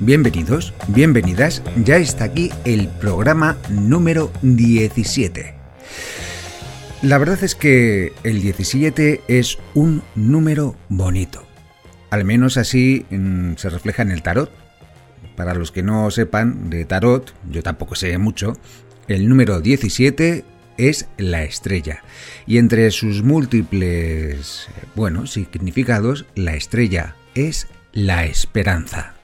Bienvenidos, bienvenidas, ya está aquí el programa número 17. La verdad es que el 17 es un número bonito. Al menos así mm, se refleja en el tarot. Para los que no sepan de tarot, yo tampoco sé mucho, el número 17 es la estrella. Y entre sus múltiples, bueno, significados, la estrella es la esperanza.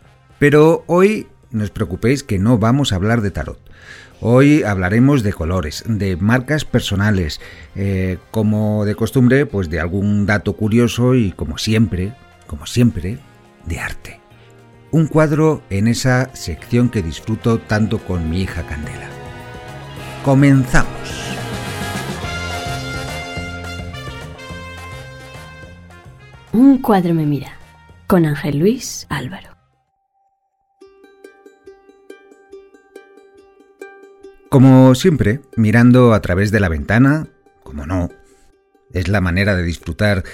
Pero hoy no os preocupéis que no vamos a hablar de tarot. Hoy hablaremos de colores, de marcas personales, eh, como de costumbre, pues de algún dato curioso y como siempre, como siempre, de arte. Un cuadro en esa sección que disfruto tanto con mi hija Candela. Comenzamos. Un cuadro me mira, con Ángel Luis Álvaro. Como siempre, mirando a través de la ventana, como no, es la manera de disfrutar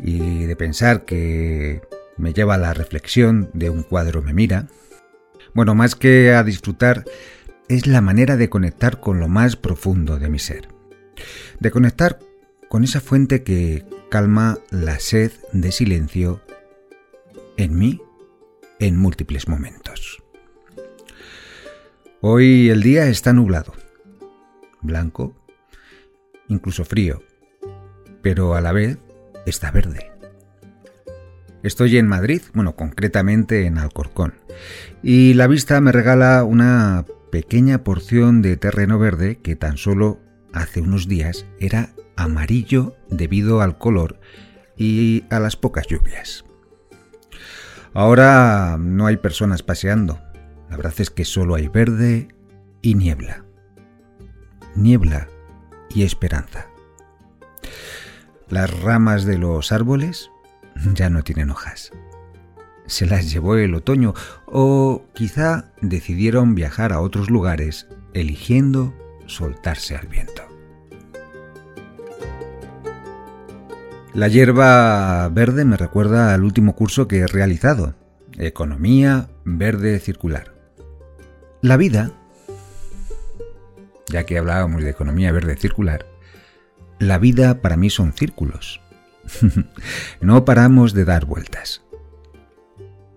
y de pensar que me lleva a la reflexión de un cuadro me mira. Bueno, más que a disfrutar, es la manera de conectar con lo más profundo de mi ser. De conectar con esa fuente que calma la sed de silencio en mí en múltiples momentos. Hoy el día está nublado, blanco, incluso frío, pero a la vez está verde. Estoy en Madrid, bueno, concretamente en Alcorcón, y la vista me regala una pequeña porción de terreno verde que tan solo hace unos días era amarillo debido al color y a las pocas lluvias. Ahora no hay personas paseando, la verdad es que solo hay verde y niebla. Niebla y esperanza. Las ramas de los árboles ya no tienen hojas. Se las llevó el otoño o quizá decidieron viajar a otros lugares eligiendo soltarse al viento. La hierba verde me recuerda al último curso que he realizado, Economía Verde Circular. La vida, ya que hablábamos de economía verde circular, la vida para mí son círculos. no paramos de dar vueltas.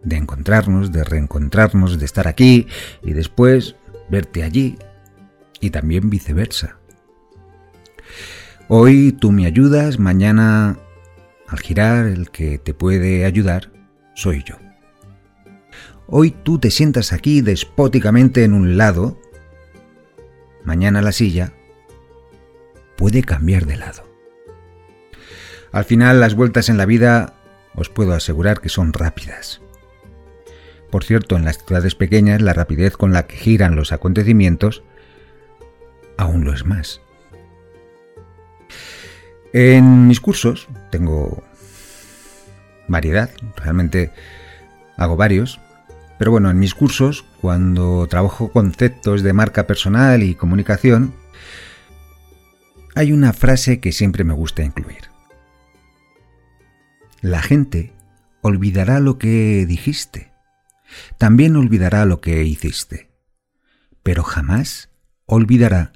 De encontrarnos, de reencontrarnos, de estar aquí y después verte allí y también viceversa. Hoy tú me ayudas, mañana al girar el que te puede ayudar soy yo. Hoy tú te sientas aquí despóticamente en un lado, mañana la silla puede cambiar de lado. Al final las vueltas en la vida os puedo asegurar que son rápidas. Por cierto, en las ciudades pequeñas la rapidez con la que giran los acontecimientos aún lo es más. En mis cursos tengo variedad, realmente hago varios, pero bueno, en mis cursos, cuando trabajo conceptos de marca personal y comunicación, hay una frase que siempre me gusta incluir. La gente olvidará lo que dijiste, también olvidará lo que hiciste, pero jamás olvidará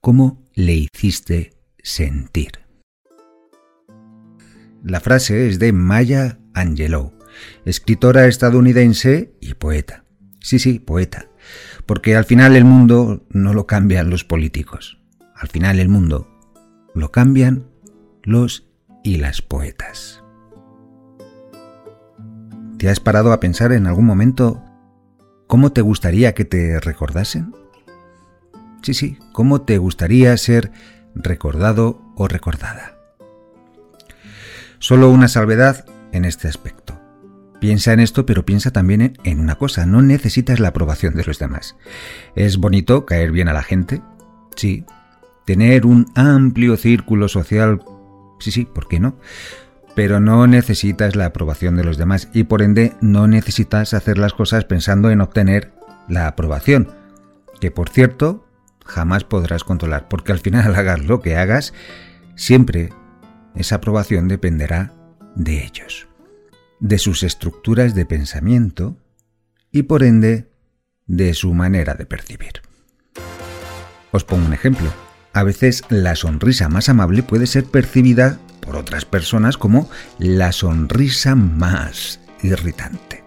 cómo le hiciste sentir. La frase es de Maya Angelou escritora estadounidense y poeta. Sí, sí, poeta. Porque al final el mundo no lo cambian los políticos. Al final el mundo lo cambian los y las poetas. ¿Te has parado a pensar en algún momento cómo te gustaría que te recordasen? Sí, sí, cómo te gustaría ser recordado o recordada. Solo una salvedad en este aspecto. Piensa en esto, pero piensa también en una cosa, no necesitas la aprobación de los demás. Es bonito caer bien a la gente, sí. Tener un amplio círculo social, sí, sí, ¿por qué no? Pero no necesitas la aprobación de los demás y por ende no necesitas hacer las cosas pensando en obtener la aprobación, que por cierto jamás podrás controlar, porque al final hagas lo que hagas, siempre esa aprobación dependerá de ellos de sus estructuras de pensamiento y por ende de su manera de percibir. Os pongo un ejemplo. A veces la sonrisa más amable puede ser percibida por otras personas como la sonrisa más irritante.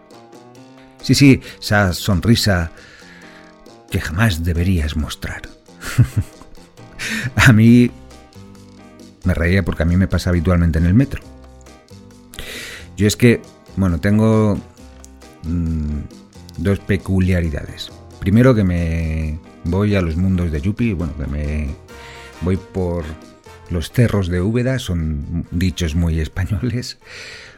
Sí, sí, esa sonrisa que jamás deberías mostrar. a mí me reía porque a mí me pasa habitualmente en el metro. Yo es que, bueno, tengo mm, dos peculiaridades. Primero que me voy a los mundos de Yupi, bueno, que me voy por los cerros de Úbeda, son dichos muy españoles.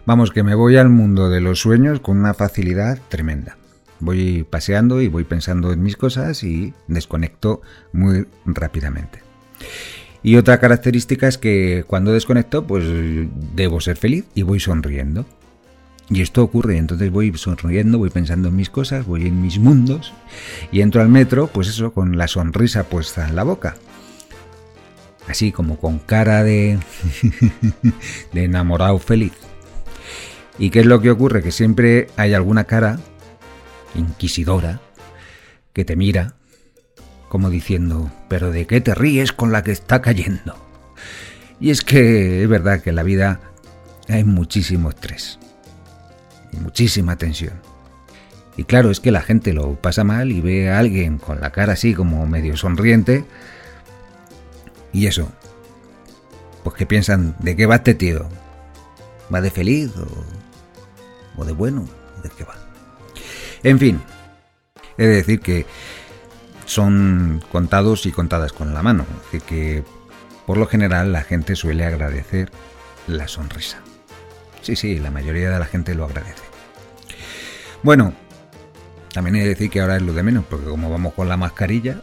Vamos, que me voy al mundo de los sueños con una facilidad tremenda. Voy paseando y voy pensando en mis cosas y desconecto muy rápidamente. Y otra característica es que cuando desconecto, pues debo ser feliz y voy sonriendo. Y esto ocurre, entonces voy sonriendo, voy pensando en mis cosas, voy en mis mundos y entro al metro, pues eso, con la sonrisa puesta en la boca. Así como con cara de enamorado feliz. ¿Y qué es lo que ocurre? Que siempre hay alguna cara inquisidora que te mira como diciendo, pero ¿de qué te ríes con la que está cayendo? Y es que es verdad que en la vida hay muchísimo estrés y muchísima tensión. Y claro, es que la gente lo pasa mal y ve a alguien con la cara así como medio sonriente. Y eso, pues que piensan, ¿de qué va este tío? ¿Va de feliz o, o de bueno? ¿De qué va? En fin, he de decir que son contados y contadas con la mano, decir que por lo general la gente suele agradecer la sonrisa. Sí, sí, la mayoría de la gente lo agradece. Bueno, también he de decir que ahora es lo de menos, porque como vamos con la mascarilla,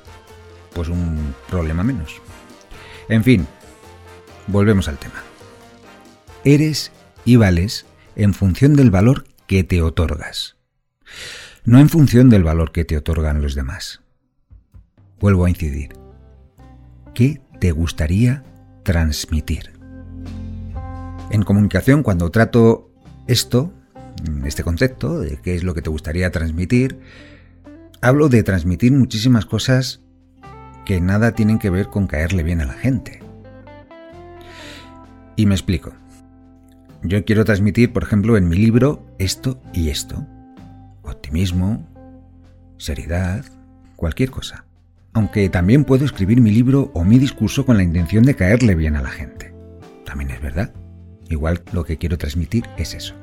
pues un problema menos. En fin, volvemos al tema. Eres y vales en función del valor que te otorgas no en función del valor que te otorgan los demás. Vuelvo a incidir. ¿Qué te gustaría transmitir? En comunicación, cuando trato esto, este concepto de qué es lo que te gustaría transmitir, hablo de transmitir muchísimas cosas que nada tienen que ver con caerle bien a la gente. Y me explico. Yo quiero transmitir, por ejemplo, en mi libro esto y esto optimismo, seriedad, cualquier cosa. Aunque también puedo escribir mi libro o mi discurso con la intención de caerle bien a la gente. También es verdad. Igual lo que quiero transmitir es eso.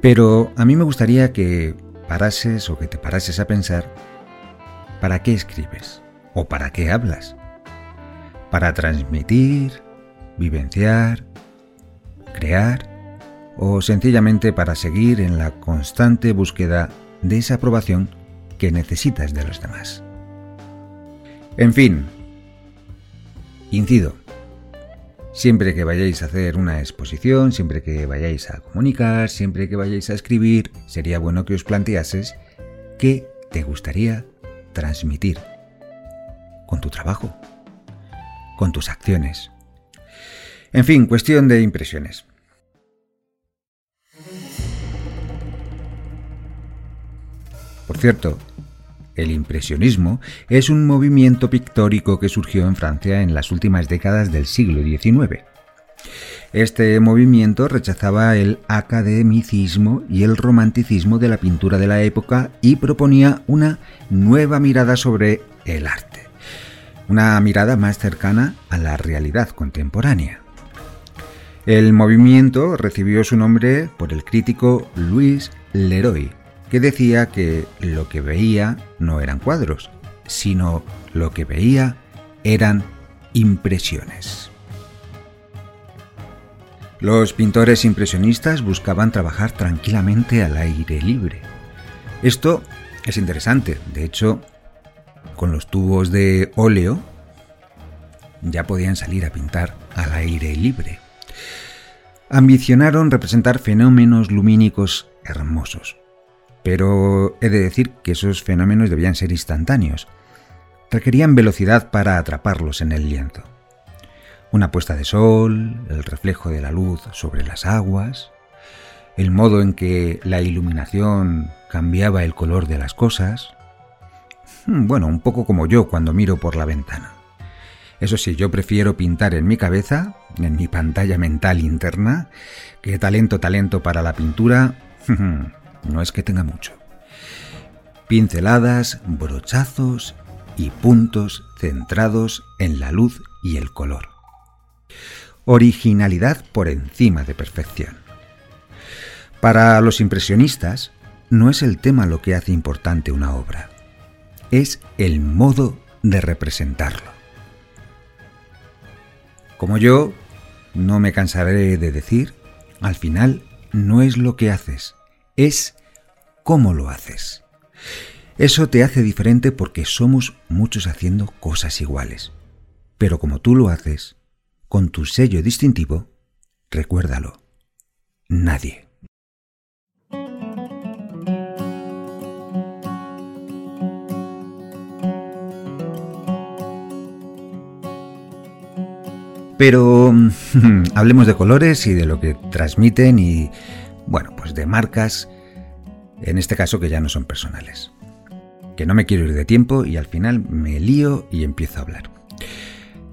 Pero a mí me gustaría que parases o que te parases a pensar, ¿para qué escribes? ¿O para qué hablas? ¿Para transmitir, vivenciar, crear? o sencillamente para seguir en la constante búsqueda de esa aprobación que necesitas de los demás. En fin, incido, siempre que vayáis a hacer una exposición, siempre que vayáis a comunicar, siempre que vayáis a escribir, sería bueno que os planteases qué te gustaría transmitir con tu trabajo, con tus acciones. En fin, cuestión de impresiones. Por cierto, el impresionismo es un movimiento pictórico que surgió en Francia en las últimas décadas del siglo XIX. Este movimiento rechazaba el academicismo y el romanticismo de la pintura de la época y proponía una nueva mirada sobre el arte, una mirada más cercana a la realidad contemporánea. El movimiento recibió su nombre por el crítico Louis Leroy, que decía que lo que veía no eran cuadros, sino lo que veía eran impresiones. Los pintores impresionistas buscaban trabajar tranquilamente al aire libre. Esto es interesante, de hecho, con los tubos de óleo ya podían salir a pintar al aire libre. Ambicionaron representar fenómenos lumínicos hermosos, pero he de decir que esos fenómenos debían ser instantáneos. Requerían velocidad para atraparlos en el lienzo. Una puesta de sol, el reflejo de la luz sobre las aguas, el modo en que la iluminación cambiaba el color de las cosas. Hmm, bueno, un poco como yo cuando miro por la ventana. Eso sí, yo prefiero pintar en mi cabeza, en mi pantalla mental interna, que talento, talento para la pintura, no es que tenga mucho. Pinceladas, brochazos y puntos centrados en la luz y el color. Originalidad por encima de perfección. Para los impresionistas, no es el tema lo que hace importante una obra, es el modo de representarlo. Como yo, no me cansaré de decir, al final no es lo que haces, es cómo lo haces. Eso te hace diferente porque somos muchos haciendo cosas iguales. Pero como tú lo haces, con tu sello distintivo, recuérdalo, nadie. Pero hablemos de colores y de lo que transmiten y, bueno, pues de marcas, en este caso que ya no son personales. Que no me quiero ir de tiempo y al final me lío y empiezo a hablar.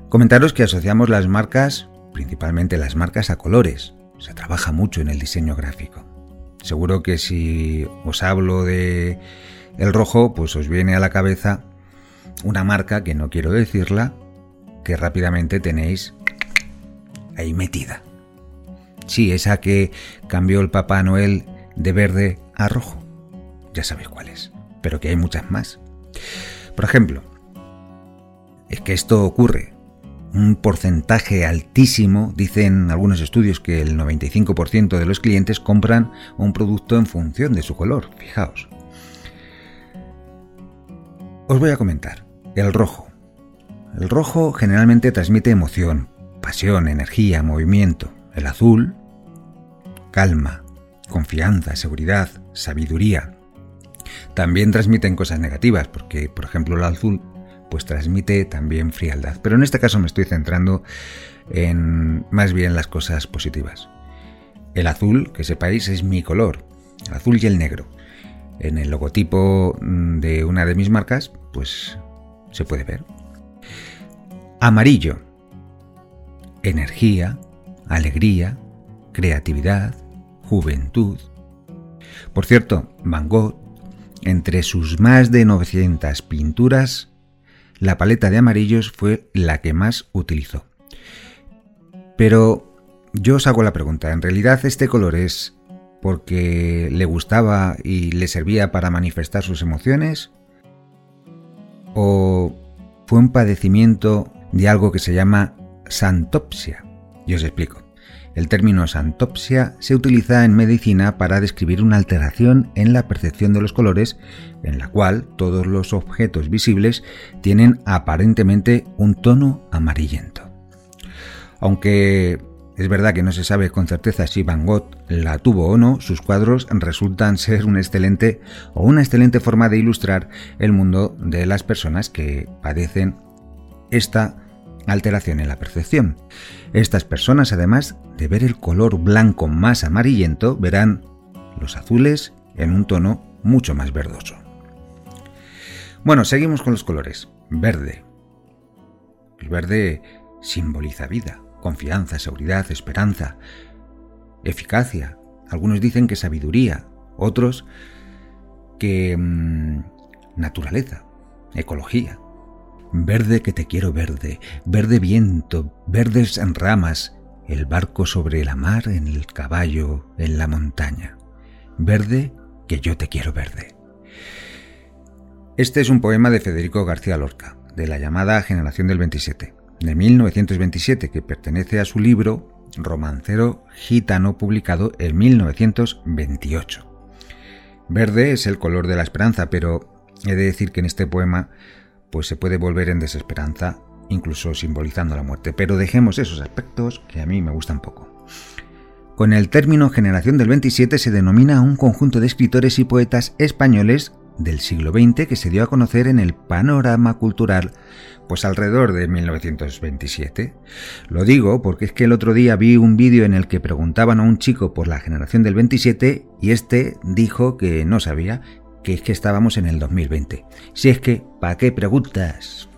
Comentaros que asociamos las marcas, principalmente las marcas, a colores. Se trabaja mucho en el diseño gráfico. Seguro que si os hablo de el rojo, pues os viene a la cabeza una marca que no quiero decirla, que rápidamente tenéis ahí metida. Sí, esa que cambió el Papá Noel de verde a rojo. Ya sabéis cuál es, pero que hay muchas más. Por ejemplo, es que esto ocurre. Un porcentaje altísimo, dicen algunos estudios que el 95% de los clientes compran un producto en función de su color, fijaos. Os voy a comentar. El rojo. El rojo generalmente transmite emoción, pasión, energía, movimiento. El azul, calma, confianza, seguridad, sabiduría. También transmiten cosas negativas, porque, por ejemplo, el azul pues transmite también frialdad. Pero en este caso me estoy centrando en más bien las cosas positivas. El azul, que sepáis, es mi color, el azul y el negro. En el logotipo de una de mis marcas, pues se puede ver. Amarillo, energía, alegría, creatividad, juventud. Por cierto, Van Gogh, entre sus más de 900 pinturas, la paleta de amarillos fue la que más utilizó. Pero yo os hago la pregunta, ¿en realidad este color es porque le gustaba y le servía para manifestar sus emociones? ¿O fue un padecimiento de algo que se llama santopsia. Y os explico. El término santopsia se utiliza en medicina para describir una alteración en la percepción de los colores en la cual todos los objetos visibles tienen aparentemente un tono amarillento. Aunque es verdad que no se sabe con certeza si Van Gogh la tuvo o no, sus cuadros resultan ser un excelente o una excelente forma de ilustrar el mundo de las personas que padecen esta alteración en la percepción. Estas personas, además de ver el color blanco más amarillento, verán los azules en un tono mucho más verdoso. Bueno, seguimos con los colores. Verde. El verde simboliza vida, confianza, seguridad, esperanza, eficacia. Algunos dicen que sabiduría, otros que mm, naturaleza, ecología. Verde que te quiero verde, verde viento, verdes ramas, el barco sobre la mar, en el caballo, en la montaña. Verde que yo te quiero verde. Este es un poema de Federico García Lorca, de la llamada Generación del 27, de 1927, que pertenece a su libro Romancero Gitano, publicado en 1928. Verde es el color de la esperanza, pero he de decir que en este poema pues se puede volver en desesperanza, incluso simbolizando la muerte. Pero dejemos esos aspectos que a mí me gustan poco. Con el término generación del 27 se denomina a un conjunto de escritores y poetas españoles del siglo XX que se dio a conocer en el panorama cultural pues alrededor de 1927. Lo digo porque es que el otro día vi un vídeo en el que preguntaban a un chico por la generación del 27 y este dijo que no sabía, es que estábamos en el 2020. Si es que, ¿para qué preguntas?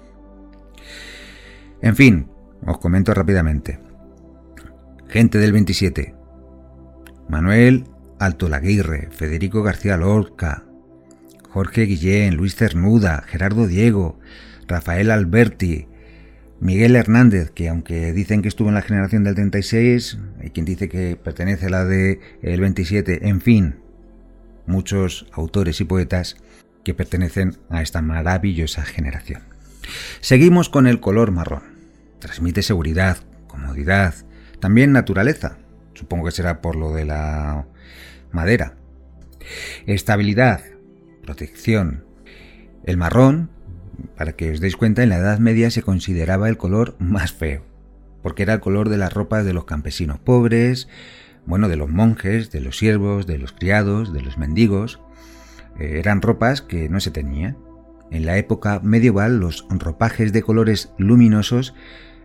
En fin, os comento rápidamente. Gente del 27. Manuel Alto Laguirre, Federico García Lorca, Jorge Guillén, Luis Cernuda, Gerardo Diego, Rafael Alberti, Miguel Hernández, que aunque dicen que estuvo en la generación del 36, hay quien dice que pertenece a la del el 27, en fin, muchos autores y poetas que pertenecen a esta maravillosa generación. Seguimos con el color marrón. Transmite seguridad, comodidad, también naturaleza. Supongo que será por lo de la madera. Estabilidad, protección. El marrón para que os deis cuenta, en la Edad Media se consideraba el color más feo, porque era el color de las ropas de los campesinos pobres, bueno, de los monjes, de los siervos, de los criados, de los mendigos. Eh, eran ropas que no se tenían. En la época medieval los ropajes de colores luminosos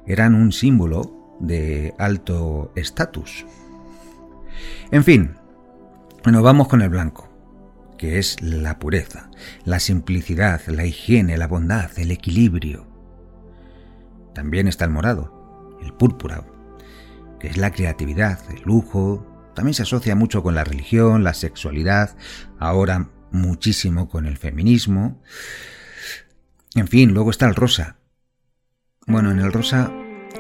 eran un símbolo de alto estatus. En fin, nos vamos con el blanco que es la pureza, la simplicidad, la higiene, la bondad, el equilibrio. También está el morado, el púrpura, que es la creatividad, el lujo, también se asocia mucho con la religión, la sexualidad, ahora muchísimo con el feminismo. En fin, luego está el rosa. Bueno, en el rosa,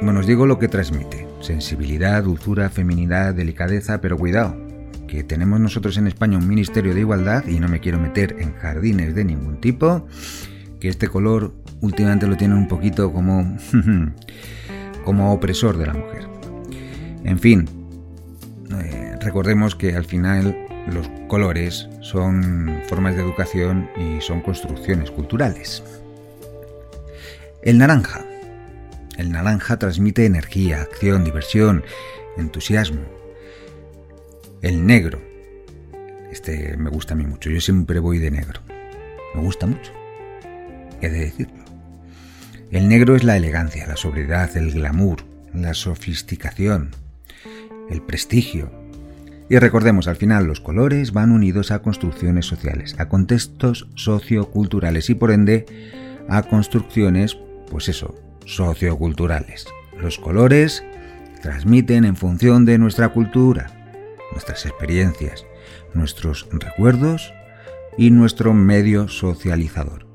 bueno, os digo lo que transmite. Sensibilidad, dulzura, feminidad, delicadeza, pero cuidado, que tenemos nosotros en España un Ministerio de Igualdad y no me quiero meter en jardines de ningún tipo, que este color últimamente lo tiene un poquito como, como opresor de la mujer. En fin, eh, recordemos que al final los colores son formas de educación y son construcciones culturales. El naranja. El naranja transmite energía, acción, diversión, entusiasmo. El negro. Este me gusta a mí mucho. Yo siempre voy de negro. Me gusta mucho. He de decirlo. El negro es la elegancia, la sobriedad, el glamour, la sofisticación, el prestigio. Y recordemos, al final los colores van unidos a construcciones sociales, a contextos socioculturales y por ende a construcciones, pues eso, socioculturales. Los colores transmiten en función de nuestra cultura, nuestras experiencias, nuestros recuerdos y nuestro medio socializador.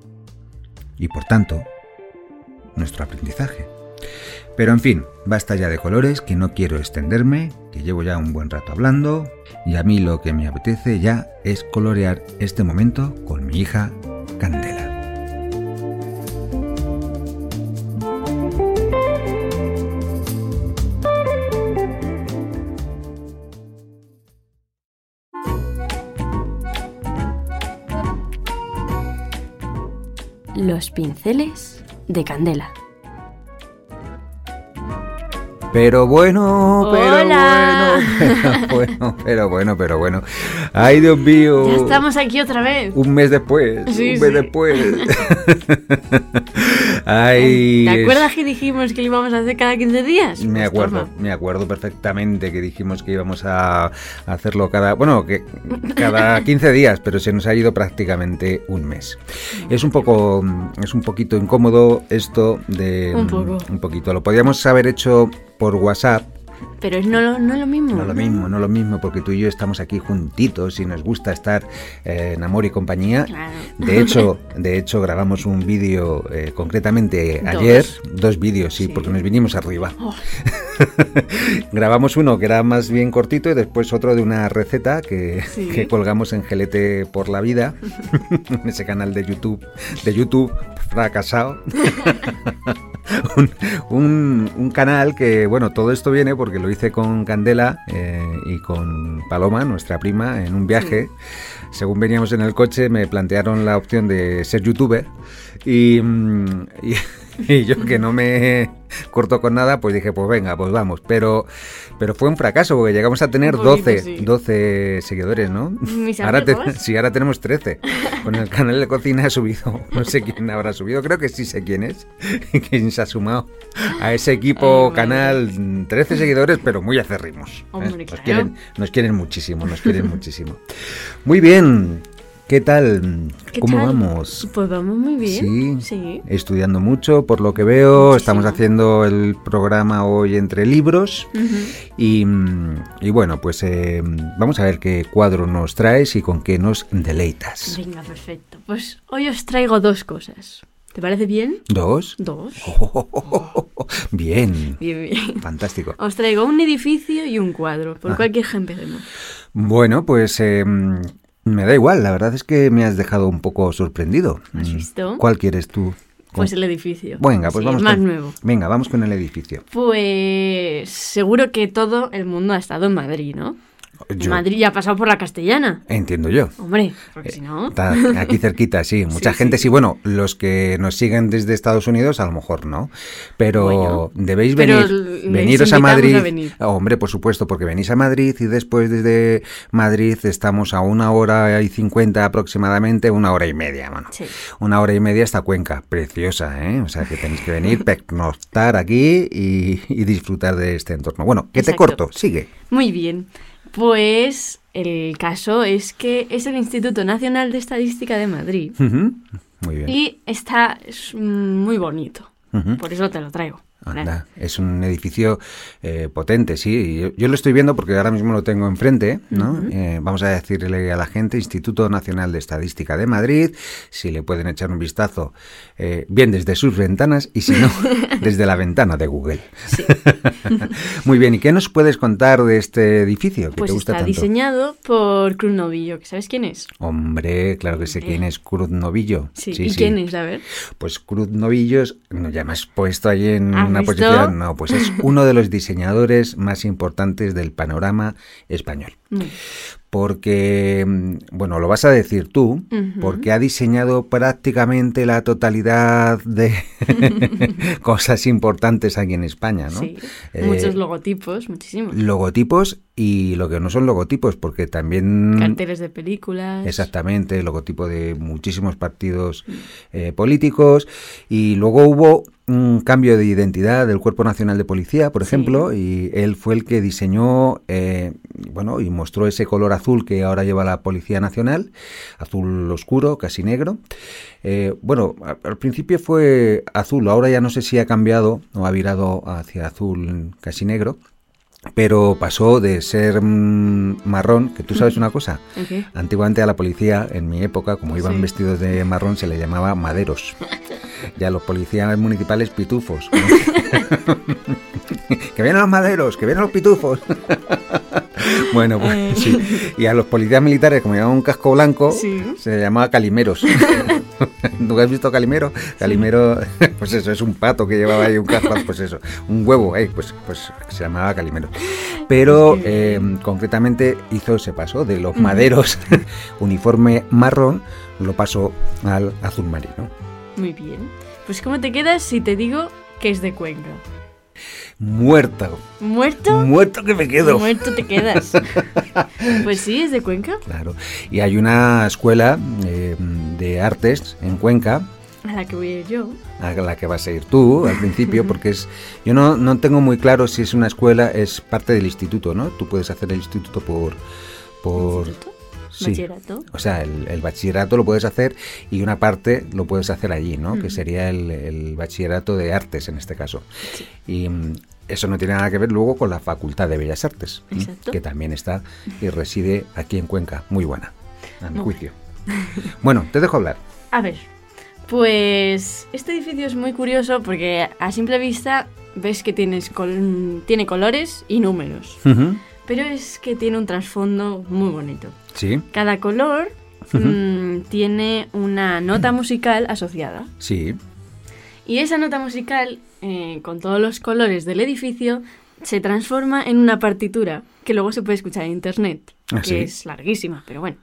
Y por tanto, nuestro aprendizaje. Pero en fin, basta ya de colores, que no quiero extenderme, que llevo ya un buen rato hablando, y a mí lo que me apetece ya es colorear este momento con mi hija Candela. Los pinceles de candela. Pero bueno, pero Hola. bueno, pero bueno, pero bueno, pero bueno. Ay, Dios mío. Ya estamos aquí otra vez. Un mes después, Sí, un mes sí. después. Ay. ¿Te acuerdas que dijimos que lo íbamos a hacer cada 15 días? Me Pues acuerdo, toma. me acuerdo perfectamente que dijimos que íbamos a hacerlo cada, bueno, que cada 15 días, pero se nos ha ido prácticamente un mes. Es un poco, es un poquito incómodo esto de Un poco. un poquito. Lo podíamos haber hecho por WhatsApp, Pero es no, lo- no lo mismo. no lo mismo, no lo mismo, porque tú y yo estamos aquí juntitos y nos gusta estar eh, en amor y compañía. Claro. De hecho, de hecho grabamos un vídeo eh, concretamente Dos. ayer, dos vídeos, sí, Sí. porque nos vinimos arriba. Oh. grabamos uno que era más bien cortito y después otro de una receta que, Sí. que colgamos en Gelete por la vida, en ese canal de YouTube, de YouTube fracasado. un, un- un canal que, bueno, todo esto viene porque lo hice con Candela eh, y con Paloma, nuestra prima, en un viaje. Según veníamos en el coche, me plantearon la opción de ser youtuber y, mm, y, y yo que no me corto con nada, pues dije, pues venga, pues vamos. Pero, pero fue un fracaso porque llegamos a tener poquito, 12, sí. 12 seguidores, ¿no? Mis Ahora, te- sí, ahora tenemos 13. Con el canal de cocina he subido, no sé quién habrá subido, creo que sí sé quién es, quién se ha sumado a ese equipo Ay, canal. 13 seguidores, pero muy acérrimos. ¿eh? Nos, claro. quieren, nos quieren muchísimo, nos quieren muchísimo. Muy bien, ¿qué tal? ¿Qué ¿Cómo tal? vamos? Pues vamos muy bien. Sí. Sí. Estudiando mucho, por lo que veo, Muchísimo. estamos haciendo el programa hoy entre libros y, y bueno, pues eh, vamos a ver qué cuadro nos traes y con qué nos deleitas. Venga, perfecto. Pues hoy os traigo dos cosas. ¿Te parece bien? ¿Dos? Dos. Bien, Bien, bien. fantástico. Os traigo un edificio y un cuadro. ¿Por Ah. cuál quieres que empecemos? Bueno, pues eh, me da igual, la verdad es que me has dejado un poco sorprendido. ¿Has Mm, visto? ¿Cuál quieres tú? Pues el edificio. Venga, pues Sí, vamos más con- nuevo. Venga, vamos con el edificio. Pues seguro que todo el mundo ha estado en Madrid, ¿no? Yo- Madrid ya ha pasado por la castellana. Entiendo yo. Hombre, porque si no... Está aquí cerquita, sí. Mucha Sí, gente sí. sí. Bueno, los que nos siguen desde Estados Unidos, a lo mejor no. Pero Bueno, debéis pero venir. Veniros a Madrid. a venir. Hombre, por supuesto, porque venís a Madrid y después desde Madrid estamos a una hora y cincuenta aproximadamente, una hora y media, mano. Sí. Una hora y media hasta Cuenca. Preciosa, ¿eh? O sea que tenéis que venir, pernoctar aquí y, y disfrutar de este entorno. Bueno, que te corto, sigue. Muy bien. Pues el caso es que es el Instituto Nacional de Estadística de Madrid. Muy bien. Y está es, muy bonito. Por eso te lo traigo. Anda, es un edificio eh, potente, sí. Yo, yo lo estoy viendo porque ahora mismo lo tengo enfrente, ¿no? Eh, vamos a decirle a la gente, Instituto Nacional de Estadística de Madrid, si le pueden echar un vistazo, eh, bien desde sus ventanas y si no, desde la ventana de Google. Sí. Muy bien, ¿y qué nos puedes contar de este edificio que Pues te gusta está tanto? diseñado por Cruz Novillo, que ¿sabes quién es? Hombre, claro que sé quién es Cruz Novillo. Sí. ¿Y quién es? A ver. Pues Cruz Novillos, no, ya me has puesto ahí en ¿Has una visto? posición. No, pues es uno de los diseñadores más importantes del panorama español. Mm. Porque, mm, bueno, lo vas a decir tú, porque ha diseñado prácticamente la totalidad de cosas importantes aquí en España, ¿no? Sí. Eh, Muchos logotipos, muchísimos. logotipos y lo que no son logotipos, porque también... Carteles de películas. Exactamente, logotipo de muchísimos partidos eh, políticos y luego hubo un cambio de identidad del Cuerpo Nacional de Policía, por Sí. ejemplo, y él fue el que diseñó, eh, bueno, y mostró ese color azul que ahora lleva la Policía Nacional, azul oscuro, casi negro. Eh, bueno, al principio fue azul, ahora ya no sé si ha cambiado o ha virado hacia azul casi negro. Pero pasó de ser mm, marrón, que tú sabes una cosa. Antiguamente a la policía, en mi época, como iban Sí. vestidos de marrón, se le llamaba maderos. Y a los policías municipales pitufos. que vienen los maderos, que vienen los pitufos. bueno, pues Eh. sí. Y a los policías militares, como llevaban un casco blanco, Sí. se le llamaba calimeros. ¿Nunca has visto calimero? Calimero, pues eso, es un pato que llevaba ahí un casco, pues eso, un huevo, eh, pues, pues se llamaba calimero. Pero eh, concretamente hizo ese paso de los maderos, uniforme marrón, lo pasó al azul marino. Muy bien. Pues ¿cómo te quedas si te digo que es de Cuenca? Muerto, ¿Muerto? muerto que me quedo. Muerto te quedas. pues sí, es de Cuenca. Claro. Y hay una escuela eh, de artes en Cuenca A la que voy a ir yo. a la que vas a ir tú al principio, porque es, yo no, no tengo muy claro si es una escuela, es parte del instituto, ¿no? Tú puedes hacer el instituto por... por ¿Instituto? sí. Bachillerato. O sea, el, el bachillerato lo puedes hacer y una parte lo puedes hacer allí, ¿no? Que sería el, el bachillerato de artes en este caso. Y mm, eso no tiene nada que ver luego con la Facultad de Bellas Artes, que también está y reside aquí en Cuenca. Muy buena, a mi juicio. Bueno, te dejo hablar. A ver, pues este edificio es muy curioso porque a simple vista ves que tienes col- tiene colores y números, pero es que tiene un trasfondo muy bonito. Sí, Cada color mm, tiene una nota musical asociada sí. y esa nota musical, eh, con todos los colores del edificio, se transforma en una partitura que luego se puede escuchar en internet, Ah, que ¿sí? es larguísima, pero bueno.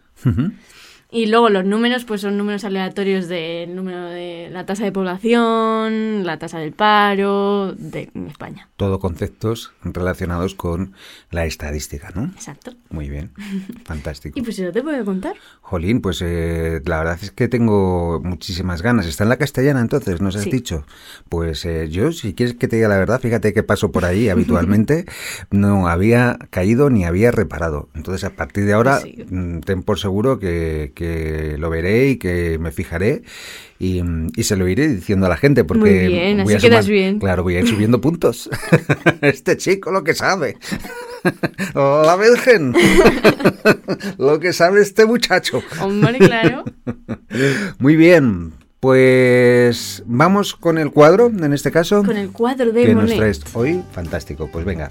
Y luego los números, pues son números aleatorios del número de la tasa de población, la tasa del paro de España. Todo conceptos relacionados con la estadística, ¿no? Exacto. Muy bien, fantástico. Y pues yo te puedo contar. Jolín, pues eh, la verdad es que tengo muchísimas ganas. ¿Está en la castellana entonces? ¿Nos has Sí. dicho? Pues eh, yo, si quieres que te diga la verdad, fíjate que paso por ahí habitualmente, no había caído ni había reparado. Entonces, a partir de ahora, Sí. mm, ten por seguro que, que lo veré y que me fijaré y, y se lo iré diciendo a la gente porque Muy bien, voy así a quedas sumar- bien. Claro, voy a ir subiendo puntos. este chico lo que sabe. La Virgen. lo que sabe este muchacho. Hombre, claro. Muy bien, pues vamos con el cuadro, en este caso. Con el cuadro de que nos Monet. traes hoy. Fantástico, pues venga.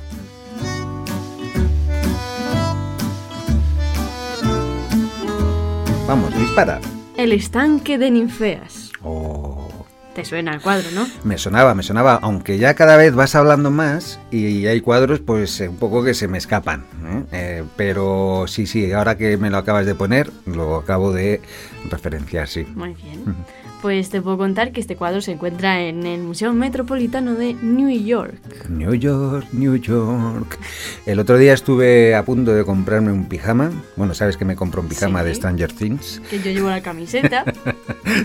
Vamos, dispara. El estanque de ninfeas. Oh, Te suena el cuadro, ¿no? me sonaba, me sonaba, aunque ya cada vez vas hablando más y hay cuadros pues eh, un poco que se me escapan. ¿eh? Eh, pero sí, sí, ahora que me lo acabas de poner, lo acabo de referenciar, sí. Muy bien. Pues te puedo contar que este cuadro se encuentra en el Museo Metropolitano de New York. New York, New York. El otro día estuve a punto de comprarme un pijama. Bueno, sabes que me compro un pijama Sí. de Stranger Things. Que yo llevo la camiseta.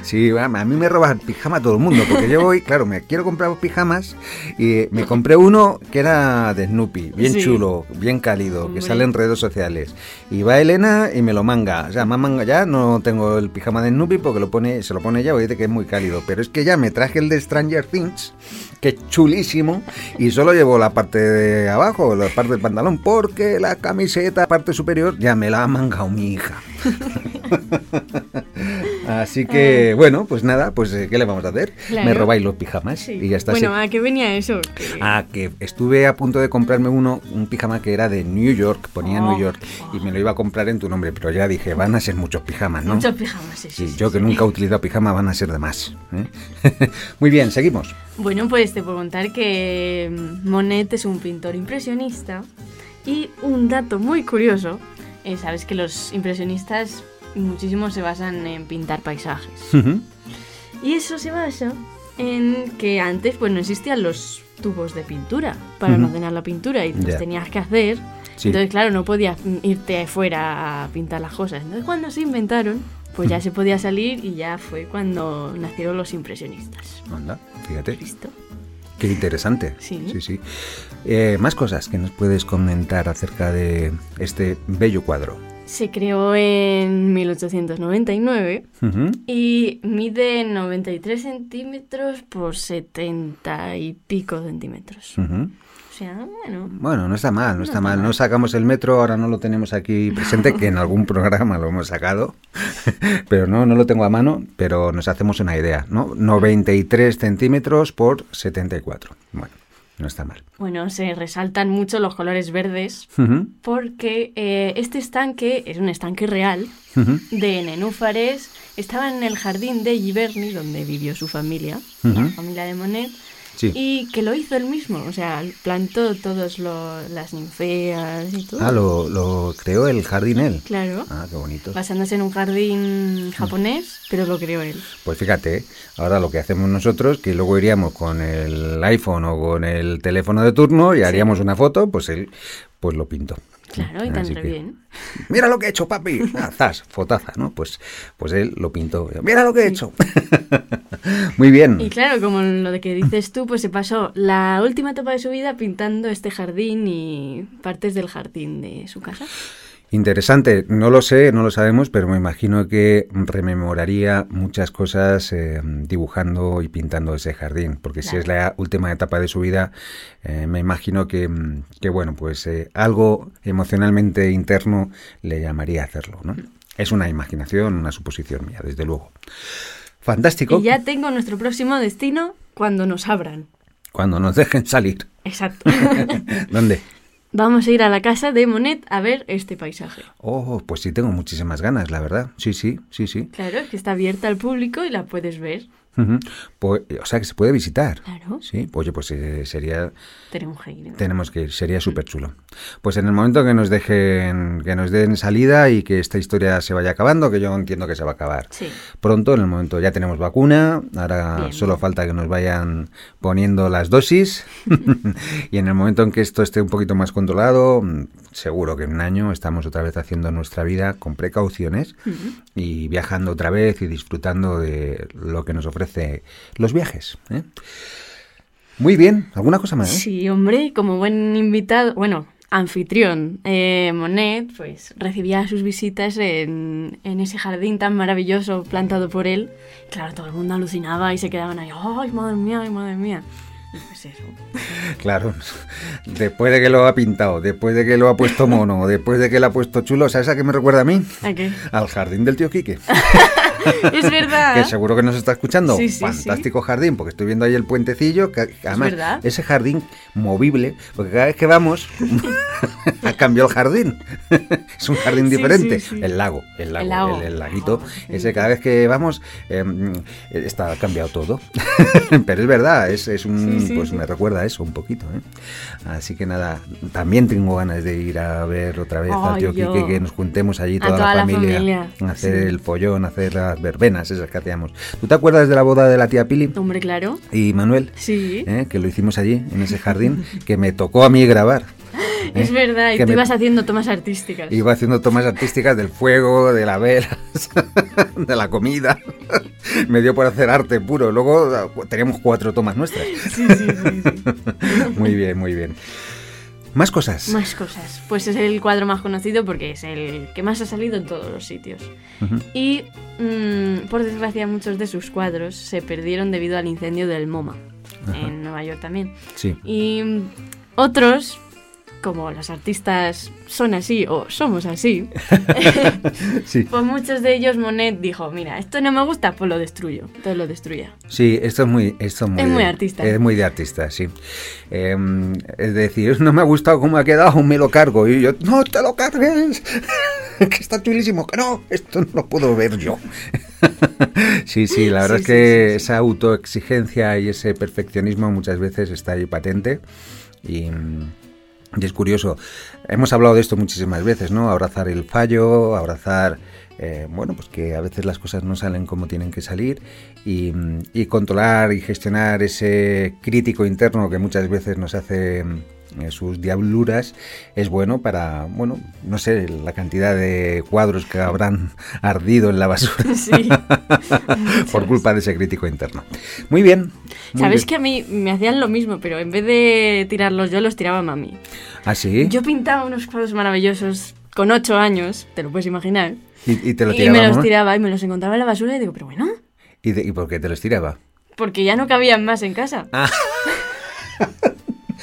Sí, a mí me roba el pijama todo el mundo, porque yo voy, claro, me quiero comprar pijamas y me compré uno que era de Snoopy, bien Sí. chulo, bien cálido, Hombre. que sale en redes sociales. Y va Elena y me lo manga. O sea, más manga ya, no tengo el pijama de Snoopy porque lo pone, se lo pone ella, porque que es muy cálido. Pero es que ya me traje el de Stranger Things, que es chulísimo, y solo llevo la parte de abajo, la parte del pantalón, porque la camiseta, parte superior, ya me la ha mangado mi hija. Así que, bueno, pues nada, pues eh, ¿qué le vamos a hacer? Claro. Me robáis los pijamas Sí. y ya está. Bueno. ¿a qué venía eso? Que- Ah, que estuve a punto de comprarme uno, un pijama que era de New York, ponía Oh. New York, y me lo iba a comprar en tu nombre, pero ya dije, van a ser muchos pijamas, ¿no? Muchos pijamas, sí, sí, Sí, yo que nunca he utilizado pijama van a ser de más. ¿eh? Muy bien, seguimos. Bueno, pues te puedo contar que mm, Monet es un pintor impresionista y un dato muy curioso, eh, sabes que los impresionistas muchísimo se basan en pintar paisajes. Y eso se basa en que antes pues no existían los tubos de pintura para Ujú. almacenar la pintura y los tenías que hacer. Sí. Entonces, claro, no podías irte afuera a pintar las cosas. Entonces, cuando se inventaron, pues ya se podía salir y ya fue cuando nacieron los impresionistas. Anda, fíjate, ¿Listo? qué interesante. Sí. sí. sí. Eh, más cosas que nos puedes comentar acerca de este bello cuadro. Se creó en 1899 Ujú. y mide 93 centímetros por 70 y pico centímetros. O sea, bueno, Bueno, no está mal, no está está mal. mal. No sacamos el metro, ahora no lo tenemos aquí presente, que en algún programa lo hemos sacado, pero no, no lo tengo a mano, pero nos hacemos una idea, ¿no? 93 centímetros por 74. Bueno, no está mal. bueno, se resaltan mucho los colores verdes porque eh, este estanque es un estanque real de nenúfares. Estaba en el jardín de Giverny, donde vivió su familia, la familia de Monet, Sí. y que lo hizo él mismo. O sea, plantó todas las ninfeas y todo. Ah, lo, lo creó el jardín él. Claro. Ah, qué bonito. Basándose en un jardín japonés, pero lo creó él. Pues fíjate, ahora lo que hacemos nosotros, que luego iríamos con el iPhone o con el teléfono de turno y haríamos una foto, pues él pues lo pintó. Claro, y tan re que, bien. Mira lo que he hecho, papi. Ah, zas, fotaza, ¿no? Pues, pues él lo pintó. Mira lo que he hecho. Muy bien. Y claro, como lo de que dices tú, pues se pasó la última etapa de su vida pintando este jardín y partes del jardín de su casa. Interesante, no lo sé, no lo sabemos, pero me imagino que rememoraría muchas cosas eh, dibujando y pintando ese jardín, porque si es la última etapa de su vida, eh, me imagino que, que, bueno, pues eh, algo emocionalmente interno le llamaría a hacerlo, ¿no? Es una imaginación, una suposición mía, desde luego. Fantástico. Y ya tengo nuestro próximo destino cuando nos abran. Cuando nos dejen salir. Exacto. ¿Dónde? Vamos a ir a la casa de Monet a ver este paisaje. Oh, pues sí, tengo muchísimas ganas, la verdad. Sí, sí, sí, sí. Claro, es que está abierta al público y la puedes ver. Ujú. Pues, o sea que se puede visitar. Claro. Sí, pues, oye, pues eh, sería Tenemos que ir. tenemos que ir, sería súper chulo. Pues en el momento que nos dejen, que nos den salida y que esta historia se vaya acabando, que yo entiendo que se va a acabar Sí. pronto, en el momento ya tenemos vacuna, ahora Bien. solo falta que nos vayan poniendo las dosis y en el momento en que esto esté un poquito más controlado, mm, seguro que en un año estamos otra vez haciendo nuestra vida con precauciones y viajando otra vez y disfrutando de lo que nos ofrece los viajes. ¿eh? Muy bien, ¿alguna cosa más? Sí, hombre, como buen invitado, bueno, anfitrión, eh, Monet, pues recibía sus visitas en, en ese jardín tan maravilloso plantado por él. Claro, todo el mundo alucinaba y se quedaban ahí, ¡ay, madre mía, ay, madre mía! Pues eso. Claro, después de que lo ha pintado, después de que lo ha puesto mono, después de que lo ha puesto chulo, ¿sabes a qué me recuerda a mí? ¿A qué? Al jardín del tío Quique. Es verdad. que seguro que nos está escuchando. Sí, sí, Fantástico jardín, porque estoy viendo ahí el puentecillo. Que, además, verdad. ese jardín movible, porque cada vez que vamos, ha cambiado el jardín. es un jardín diferente. El lago, el lago, El lago. el, el laguito. Oh, ese cada vez que vamos, eh, está cambiado todo. Pero es verdad, es, es un, Sí, pues sí. me recuerda a eso un poquito. ¿eh? Así que nada, también tengo ganas de ir a ver otra vez al Ay, tío yo. Quique, que nos juntemos allí toda, toda la la familia, familia, a hacer sí. el follón, hacer las verbenas esas que hacíamos. ¿Tú te acuerdas de la boda de la tía Pili Hombre, claro. y Manuel? Sí. ¿Eh? Que lo hicimos allí, en ese jardín, que me tocó a mí grabar. Es ¿eh? verdad, y Que tú me- ibas haciendo tomas artísticas. Iba haciendo tomas artísticas del fuego, de la vela, de la comida. Me dio por hacer arte puro. Luego teníamos cuatro tomas nuestras. Sí, sí, sí, sí. Muy bien, muy bien. Más cosas. Más cosas. Pues es el cuadro más conocido porque es el que más ha salido en todos los sitios. Y mm, por desgracia muchos de sus cuadros se perdieron debido al incendio del MoMA en Nueva York también. Sí. Y otros, como los artistas son así o somos así, Sí. pues muchos de ellos Monet dijo, mira, esto no me gusta, pues lo destruyo. Entonces lo destruya. Sí, esto es muy, esto es muy, Es muy de- artista. Es muy de artista, sí. Eh, es decir, no me ha gustado cómo ha quedado, me lo cargo. Y yo, no te lo cargues, que está chulísimo, que no, esto no lo puedo ver yo. sí, sí, la verdad Sí, es que sí. esa autoexigencia y ese perfeccionismo muchas veces está ahí patente. Y, y es curioso, hemos hablado de esto muchísimas veces, ¿no? Abrazar el fallo, abrazar, eh, bueno, pues que a veces las cosas no salen como tienen que salir y, y controlar y gestionar ese crítico interno que muchas veces nos hace sus diabluras es bueno para, bueno, no sé, la cantidad de cuadros que habrán ardido en la basura Sí. por culpa de ese crítico interno. Muy bien. muy Sabes bien. que a mí me hacían lo mismo, pero en vez de tirarlos yo, los tiraba mami. ¿Ah, sí? Yo pintaba unos cuadros maravillosos con ocho años, te lo puedes imaginar. Y, y te lo y tiraba, me los tiraba y me los encontraba en la basura y digo, pero bueno, ¿Y, de- ¿Y por qué te los tiraba? porque ya no cabían más en casa. Ah.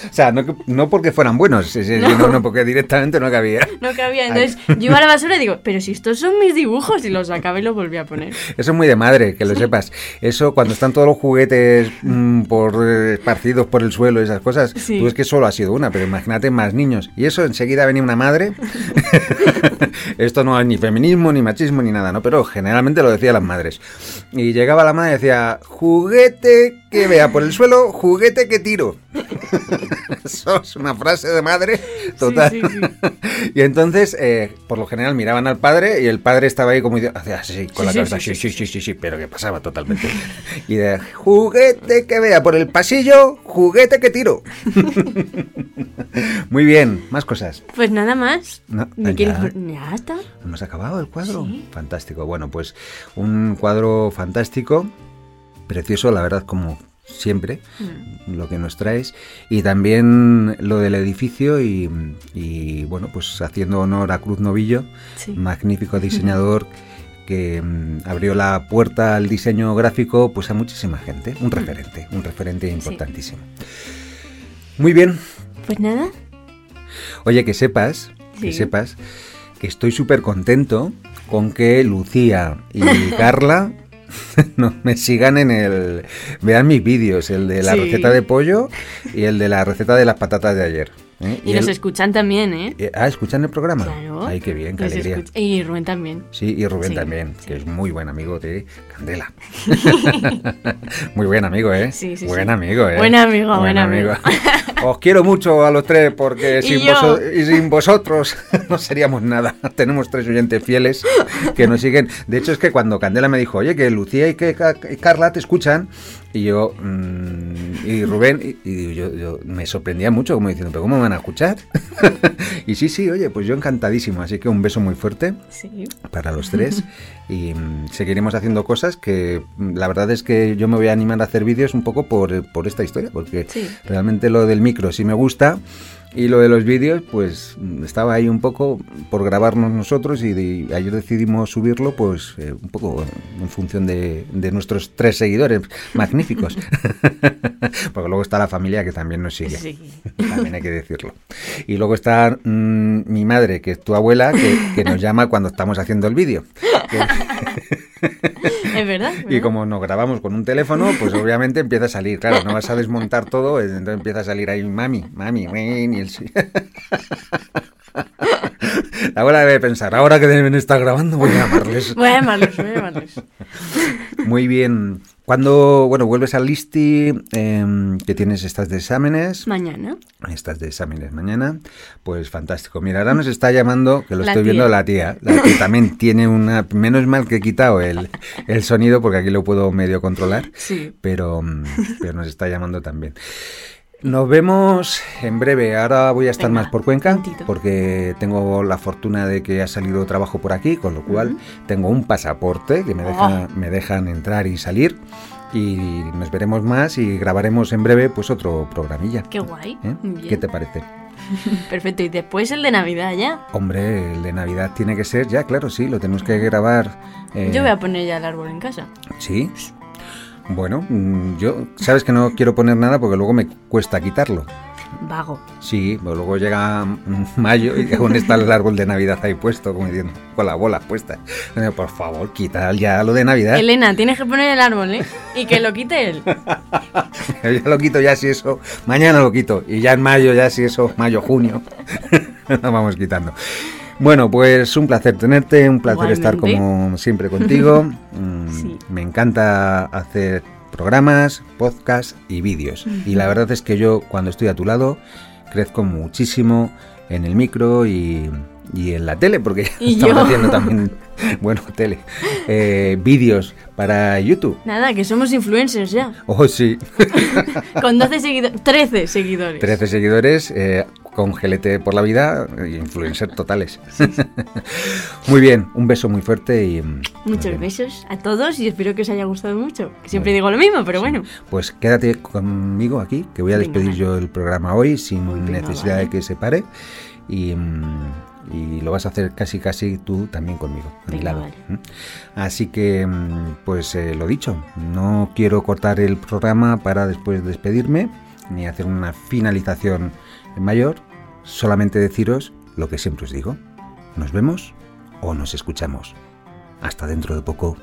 O sea, no, no porque fueran buenos, No. no, no, porque directamente no cabía. No cabía. Entonces yo iba a la basura y digo, pero si estos son mis dibujos y los sacaba y los volví a poner. Eso es muy de madre, que lo sepas. Eso cuando están todos los juguetes mm, por eh, esparcidos por el suelo y esas cosas, Sí. tú es que solo ha sido una, pero imagínate más niños. Y eso enseguida venía una madre. Esto no es ni feminismo, ni machismo, ni nada, ¿no? Pero generalmente lo decían las madres. Y llegaba la madre y decía, juguete que vea por el suelo, juguete que tiro. Eso es una frase de madre total. Sí, sí, sí. y entonces, eh, por lo general, miraban al padre y el padre estaba ahí como hacía así, con la cabeza, sí, sí, sí, sí, sí, pero que pasaba totalmente. y de juguete que vea por el pasillo, juguete que tiro. Muy bien, más cosas. Pues nada más. No, ¿Me ya. está. ¿Hemos acabado el cuadro? Fantástico. Bueno, pues un cuadro fantástico, precioso, la verdad, como siempre, Mm. lo que nos traes. Y también lo del edificio y, y, bueno, pues haciendo honor a Cruz Novillo, Sí. magnífico diseñador que mm, abrió la puerta al diseño gráfico pues a muchísima gente. Un referente, un referente importantísimo. Muy bien. Pues nada. Oye, que sepas, que sepas que estoy súper contento con que Lucía y Carla no, me sigan en el... Vean mis vídeos, el de la Sí. receta de pollo y el de la receta de las patatas de ayer. ¿eh? Y, él- escuchan también, ¿eh? eh, Ah, ¿escuchan el programa? Claro. Ay, qué bien, qué alegría. escuch- Y Rubén también. Sí, y Rubén Sí, también, sí. que es muy buen amigo de Candela. muy buen amigo, ¿eh? Sí, sí, buen amigo, ¿eh? Buen amigo, buen amigo. Os quiero mucho a los tres porque sin, y sin vosotros no seríamos nada. Tenemos tres oyentes fieles que nos siguen. De hecho, es que cuando Candela me dijo, oye, que Lucía y que Carla te escuchan, y yo, mm, y Rubén, y, y yo, yo me sorprendía mucho, como diciendo, ¿pero cómo me van a escuchar? y sí, sí, oye, pues yo encantadísimo. Así que un beso muy fuerte Sí. para los tres y mm, seguiremos haciendo cosas que mm, la verdad es que yo me voy a animar a hacer vídeos un poco por, por esta historia, porque Sí. realmente lo del micro sí me gusta y lo de los vídeos pues estaba ahí un poco por grabarnos nosotros y de- ayer decidimos subirlo pues eh, un poco en función de, de nuestros tres seguidores magníficos, porque luego está la familia que también nos sigue. Sí. También hay que decirlo. Y luego está mm, mi madre, que es tu abuela, que, que nos llama cuando estamos haciendo el vídeo. Es verdad. Y ¿verdad? como nos grabamos con un teléfono, pues obviamente empieza a salir. Claro, no vas a desmontar todo, entonces empieza a salir ahí mami, mami, wen, y el... La abuela debe pensar, ahora que deben estar grabando voy a llamarles. Voy a llamarlos, voy a llamarlos. Muy bien. Cuando, bueno, vuelves al Listi, em, que tienes estas de exámenes, Mañana. Estas de exámenes mañana, pues fantástico. Mira, ahora nos está llamando, que lo La estoy tía. viendo la tía, la que también tiene una... Menos mal que he quitado el, el sonido porque aquí lo puedo medio controlar, Sí. pero, mm, pero nos está llamando también. Nos vemos en breve. Ahora voy a estar Venga, más por Cuenca porque tengo la fortuna de que ha salido trabajo por aquí, con lo cual tengo un pasaporte que me, deja- me dejan entrar y salir. Y nos veremos más y grabaremos en breve pues otro programilla. Qué guay. ¿Eh? ¿Qué te parece? Perfecto. Y después el de Navidad ya. Hombre, el de Navidad tiene que ser ya, claro, sí, lo tenemos que grabar. eh, Yo voy a poner ya el árbol en casa. Sí. Bueno, mm, yo, sabes que no quiero poner nada porque luego me cuesta quitarlo. Vago. Sí, pero luego llega mayo y aún está el árbol de Navidad ahí puesto, como diciendo, con la bola puesta. Eh, Por favor, quita ya lo de Navidad. Elena, tienes que poner el árbol, ¿eh? Y que lo quite él. ya lo quito ya si eso, mañana lo quito. Y ya en mayo, ya si eso, mayo, junio, lo vamos quitando. Bueno, pues un placer tenerte, un placer estar como siempre contigo. Mm, Sí. Me encanta hacer programas, podcasts y vídeos. Y la verdad es que yo cuando estoy a tu lado crezco muchísimo en el micro y, y en la tele, porque Y estamos yo. haciendo también, bueno, tele, eh, vídeos para YouTube. Nada, que somos influencers ya. Oh, sí. Con 12 seguidores. 13 seguidores. 13 seguidores, eh, con gelete por la vida, eh, influencer totales. muy bien, un beso muy fuerte y... mm, Muchos besos a todos y espero que os haya gustado mucho. Que siempre digo lo mismo, pero bueno. Pues quédate conmigo aquí, que voy a despedir yo el programa hoy sin necesidad vale. de que se pare. Y, mm, y lo vas a hacer casi casi tú también conmigo, a mi lado. Así que, mm, pues eh, lo dicho, no quiero cortar el programa para después despedirme, ni hacer una finalización mayor, solamente deciros lo que siempre os digo. Nos vemos o nos escuchamos. Hasta dentro de poco.